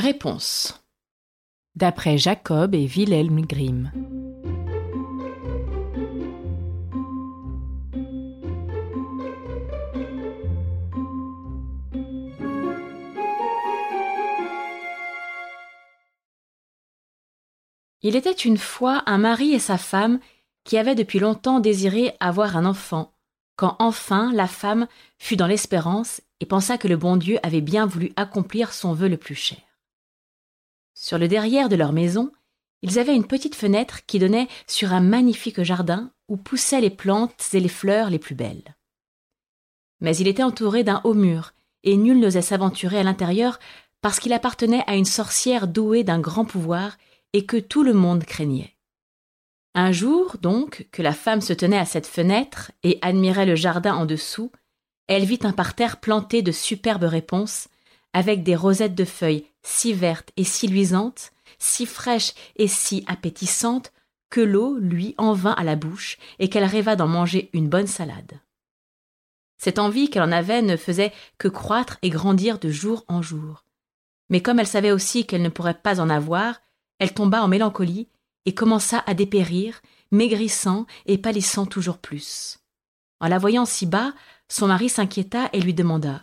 Réponse. D'après Jacob et Wilhelm Grimm. Il était une fois un mari et sa femme qui avaient depuis longtemps désiré avoir un enfant, quand enfin la femme fut dans l'espérance et pensa que le bon Dieu avait bien voulu accomplir son vœu le plus cher. Sur le derrière de leur maison, ils avaient une petite fenêtre qui donnait sur un magnifique jardin où poussaient les plantes et les fleurs les plus belles. Mais il était entouré d'un haut mur, et nul n'osait s'aventurer à l'intérieur parce qu'il appartenait à une sorcière douée d'un grand pouvoir et que tout le monde craignait. Un jour, donc, que la femme se tenait à cette fenêtre et admirait le jardin en dessous, elle vit un parterre planté de superbes réponses, avec des rosettes de feuilles si vertes et si luisantes, si fraîches et si appétissantes, que l'eau lui en vint à la bouche et qu'elle rêva d'en manger une bonne salade. Cette envie qu'elle en avait ne faisait que croître et grandir de jour en jour. Mais comme elle savait aussi qu'elle ne pourrait pas en avoir, elle tomba en mélancolie et commença à dépérir, maigrissant et pâlissant toujours plus. En la voyant si bas, son mari s'inquiéta et lui demanda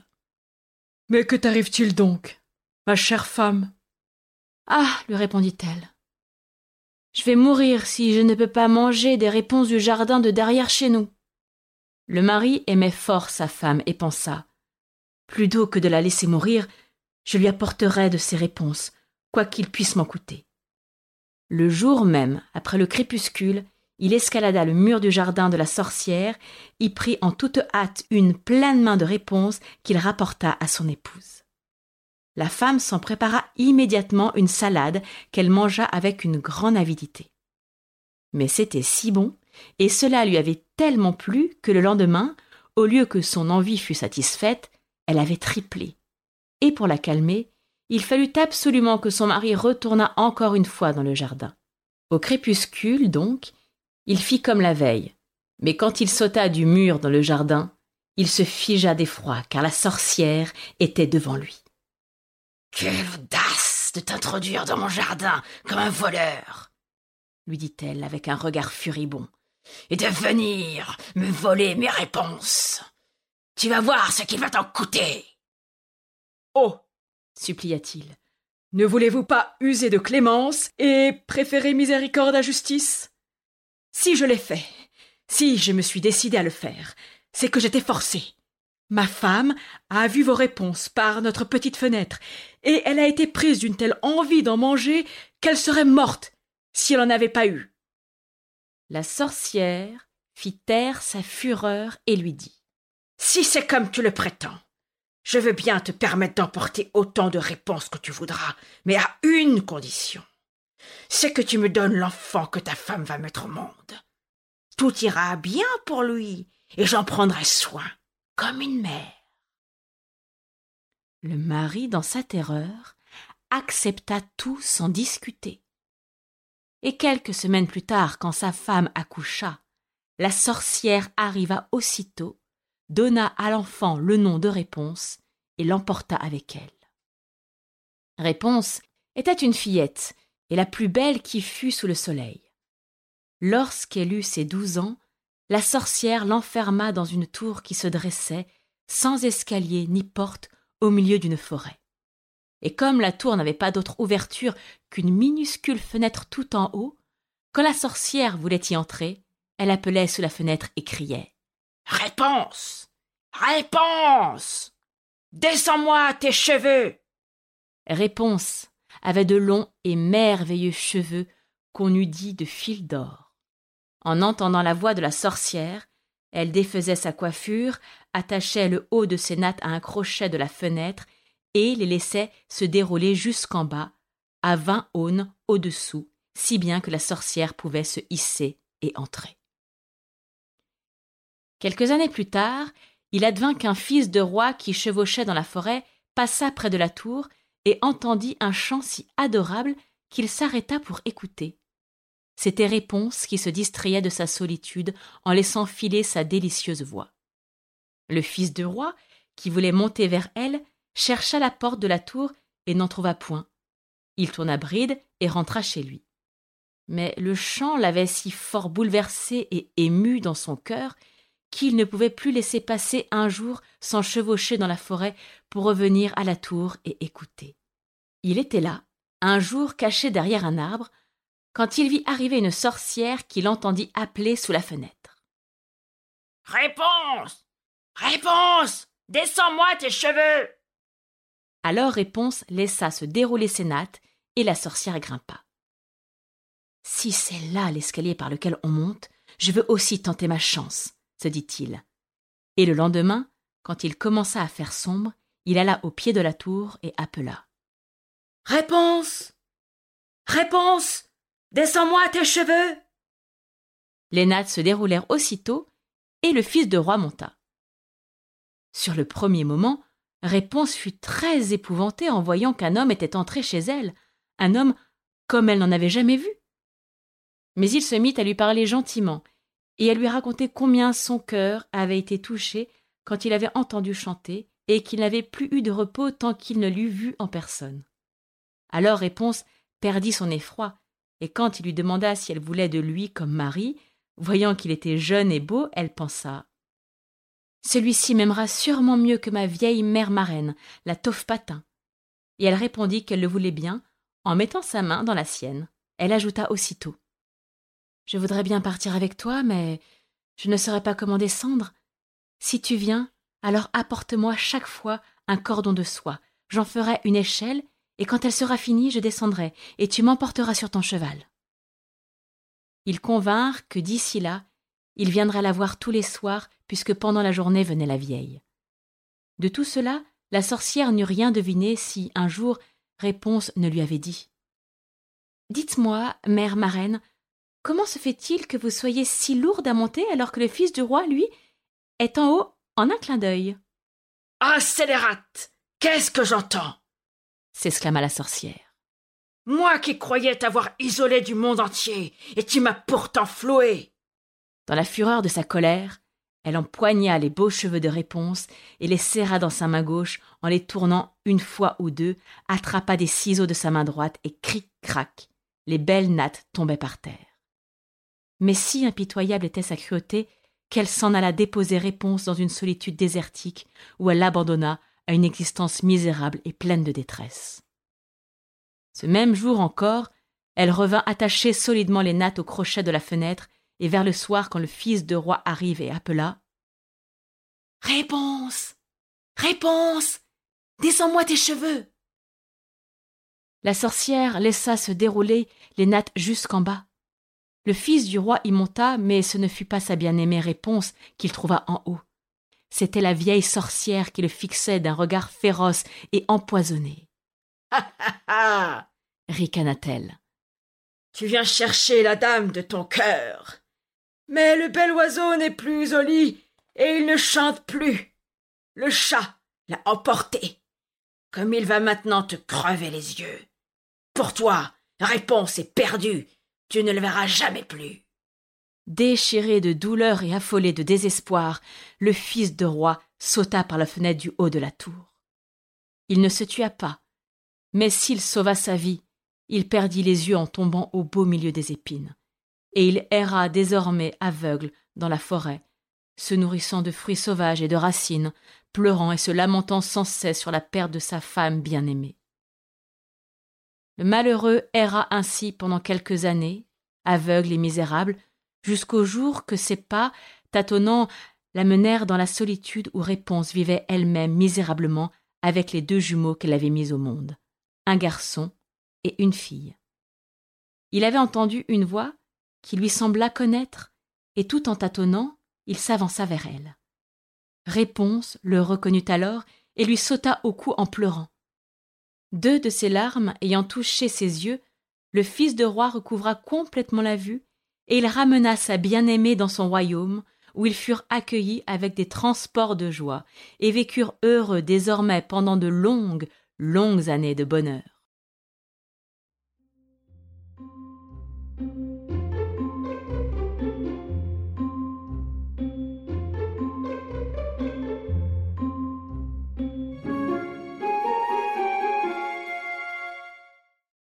Mais que t'arrive-t-il donc, ma chère femme Ah lui répondit-elle. Je vais mourir si je ne peux pas manger des réponses du jardin de derrière chez nous. Le mari aimait fort sa femme et pensa Plutôt que de la laisser mourir, je lui apporterai de ses réponses, quoi qu'il puisse m'en coûter. Le jour même, après le crépuscule, il escalada le mur du jardin de la sorcière, y prit en toute hâte une pleine main de réponses qu'il rapporta à son épouse. La femme s'en prépara immédiatement une salade qu'elle mangea avec une grande avidité. Mais c'était si bon, et cela lui avait tellement plu que le lendemain, au lieu que son envie fût satisfaite, elle avait triplé. Et pour la calmer, il fallut absolument que son mari retournât encore une fois dans le jardin. Au crépuscule, donc, il fit comme la veille, mais quand il sauta du mur dans le jardin, il se figea d'effroi, car la sorcière était devant lui. Quelle audace de t'introduire dans mon jardin comme un voleur lui dit-elle avec un regard furibond, et de venir me voler mes réponses. Tu vas voir ce qu'il va t'en coûter. Oh supplia-t-il. Ne voulez-vous pas user de clémence et préférer miséricorde à justice? Si je l'ai fait, si je me suis décidé à le faire, c'est que j'étais forcé. Ma femme a vu vos réponses par notre petite fenêtre, et elle a été prise d'une telle envie d'en manger qu'elle serait morte si elle n'en avait pas eu. La sorcière fit taire sa fureur et lui dit Si c'est comme tu le prétends, je veux bien te permettre d'emporter autant de réponses que tu voudras, mais à une condition. C'est que tu me donnes l'enfant que ta femme va mettre au monde. Tout ira bien pour lui, et j'en prendrai soin, comme une mère. Le mari, dans sa terreur, accepta tout sans discuter. Et quelques semaines plus tard, quand sa femme accoucha, la sorcière arriva aussitôt donna à l'enfant le nom de Réponse et l'emporta avec elle. Réponse était une fillette, et la plus belle qui fût sous le soleil. Lorsqu'elle eut ses douze ans, la sorcière l'enferma dans une tour qui se dressait, sans escalier ni porte, au milieu d'une forêt. Et comme la tour n'avait pas d'autre ouverture qu'une minuscule fenêtre tout en haut, quand la sorcière voulait y entrer, elle appelait sous la fenêtre et criait Réponse Réponse Descends-moi tes cheveux Réponse avait de longs et merveilleux cheveux qu'on eût dit de fil d'or. En entendant la voix de la sorcière, elle défaisait sa coiffure, attachait le haut de ses nattes à un crochet de la fenêtre et les laissait se dérouler jusqu'en bas, à vingt aunes au-dessous, si bien que la sorcière pouvait se hisser et entrer. Quelques années plus tard, il advint qu'un fils de roi qui chevauchait dans la forêt passa près de la tour et entendit un chant si adorable qu'il s'arrêta pour écouter. C'était Réponse qui se distrayait de sa solitude en laissant filer sa délicieuse voix. Le fils de roi, qui voulait monter vers elle, chercha la porte de la tour et n'en trouva point, Il tourna bride et rentra chez lui. Mais le chant l'avait si fort bouleversé et ému dans son cœur qu'il ne pouvait plus laisser passer un jour sans chevaucher dans la forêt pour revenir à la tour et écouter. Il était là, un jour caché derrière un arbre, quand il vit arriver une sorcière qu'il entendit appeler sous la fenêtre. Réponse Réponse Descends-moi tes cheveux Alors Réponse laissa se dérouler ses nattes et la sorcière grimpa. Si c'est là l'escalier par lequel on monte, je veux aussi tenter ma chance, se dit-il. Et le lendemain, quand il commença à faire sombre, il alla au pied de la tour et appela. Réponse Réponse Descends-moi tes cheveux Les nattes se déroulèrent aussitôt, et le fils de roi monta. Sur le premier moment, Réponse fut très épouvantée en voyant qu'un homme était entré chez elle, un homme comme elle n'en avait jamais vu. Mais il se mit à lui parler gentiment, et à lui raconter combien son cœur avait été touché quand il avait entendu chanter, et qu'il n'avait plus eu de repos tant qu'il ne l'eût vu en personne. Alors Réponse perdit son effroi, et quand il lui demanda si elle voulait de lui comme mari, voyant qu'il était jeune et beau, elle pensa Celui-ci m'aimera sûrement mieux que ma vieille mère marraine, la taufe patin. Et elle répondit qu'elle le voulait bien, en mettant sa main dans la sienne. Elle ajouta aussitôt Je voudrais bien partir avec toi, mais je ne saurais pas comment descendre. Si tu viens, alors apporte-moi chaque fois un cordon de soie. J'en ferai une échelle et quand elle sera finie, je descendrai, et tu m'emporteras sur ton cheval. Ils convinrent que d'ici là, il viendrait la voir tous les soirs, puisque pendant la journée venait la vieille. De tout cela, la sorcière n'eut rien deviné si, un jour, Réponse ne lui avait dit. Dites-moi, mère marraine, comment se fait-il que vous soyez si lourde à monter alors que le fils du roi, lui, est en haut en un clin d'œil? Ah, scélérate Qu'est-ce que j'entends? S'exclama la sorcière. Moi qui croyais t'avoir isolé du monde entier, et tu m'as pourtant floué. Dans la fureur de sa colère, elle empoigna les beaux cheveux de réponse et les serra dans sa main gauche en les tournant une fois ou deux, attrapa des ciseaux de sa main droite et cric-crac, les belles nattes tombaient par terre. Mais si impitoyable était sa cruauté qu'elle s'en alla déposer réponse dans une solitude désertique où elle l'abandonna à une existence misérable et pleine de détresse. Ce même jour encore, elle revint attacher solidement les nattes au crochet de la fenêtre, et vers le soir, quand le fils de roi arrive et appela Réponse Réponse Descends-moi tes cheveux La sorcière laissa se dérouler les nattes jusqu'en bas. Le fils du roi y monta, mais ce ne fut pas sa bien-aimée réponse qu'il trouva en haut. C'était la vieille sorcière qui le fixait d'un regard féroce et empoisonné. Ha ha ha ricana-t-elle. Tu viens chercher la dame de ton cœur. Mais le bel oiseau n'est plus au lit et il ne chante plus. Le chat l'a emporté. Comme il va maintenant te crever les yeux. Pour toi, réponse est perdue. Tu ne le verras jamais plus. Déchiré de douleur et affolé de désespoir, le fils de roi sauta par la fenêtre du haut de la tour. Il ne se tua pas, mais s'il sauva sa vie, il perdit les yeux en tombant au beau milieu des épines, et il erra désormais aveugle dans la forêt, se nourrissant de fruits sauvages et de racines, pleurant et se lamentant sans cesse sur la perte de sa femme bien-aimée. Le malheureux erra ainsi pendant quelques années, aveugle et misérable, jusqu'au jour que ses pas, tâtonnant, la menèrent dans la solitude où Réponse vivait elle-même misérablement avec les deux jumeaux qu'elle avait mis au monde, un garçon et une fille. Il avait entendu une voix qui lui sembla connaître, et tout en tâtonnant, il s'avança vers elle. Réponse le reconnut alors et lui sauta au cou en pleurant. Deux de ses larmes ayant touché ses yeux, le fils de roi recouvra complètement la vue et il ramena sa bien-aimée dans son royaume, où ils furent accueillis avec des transports de joie, et vécurent heureux désormais pendant de longues, longues années de bonheur.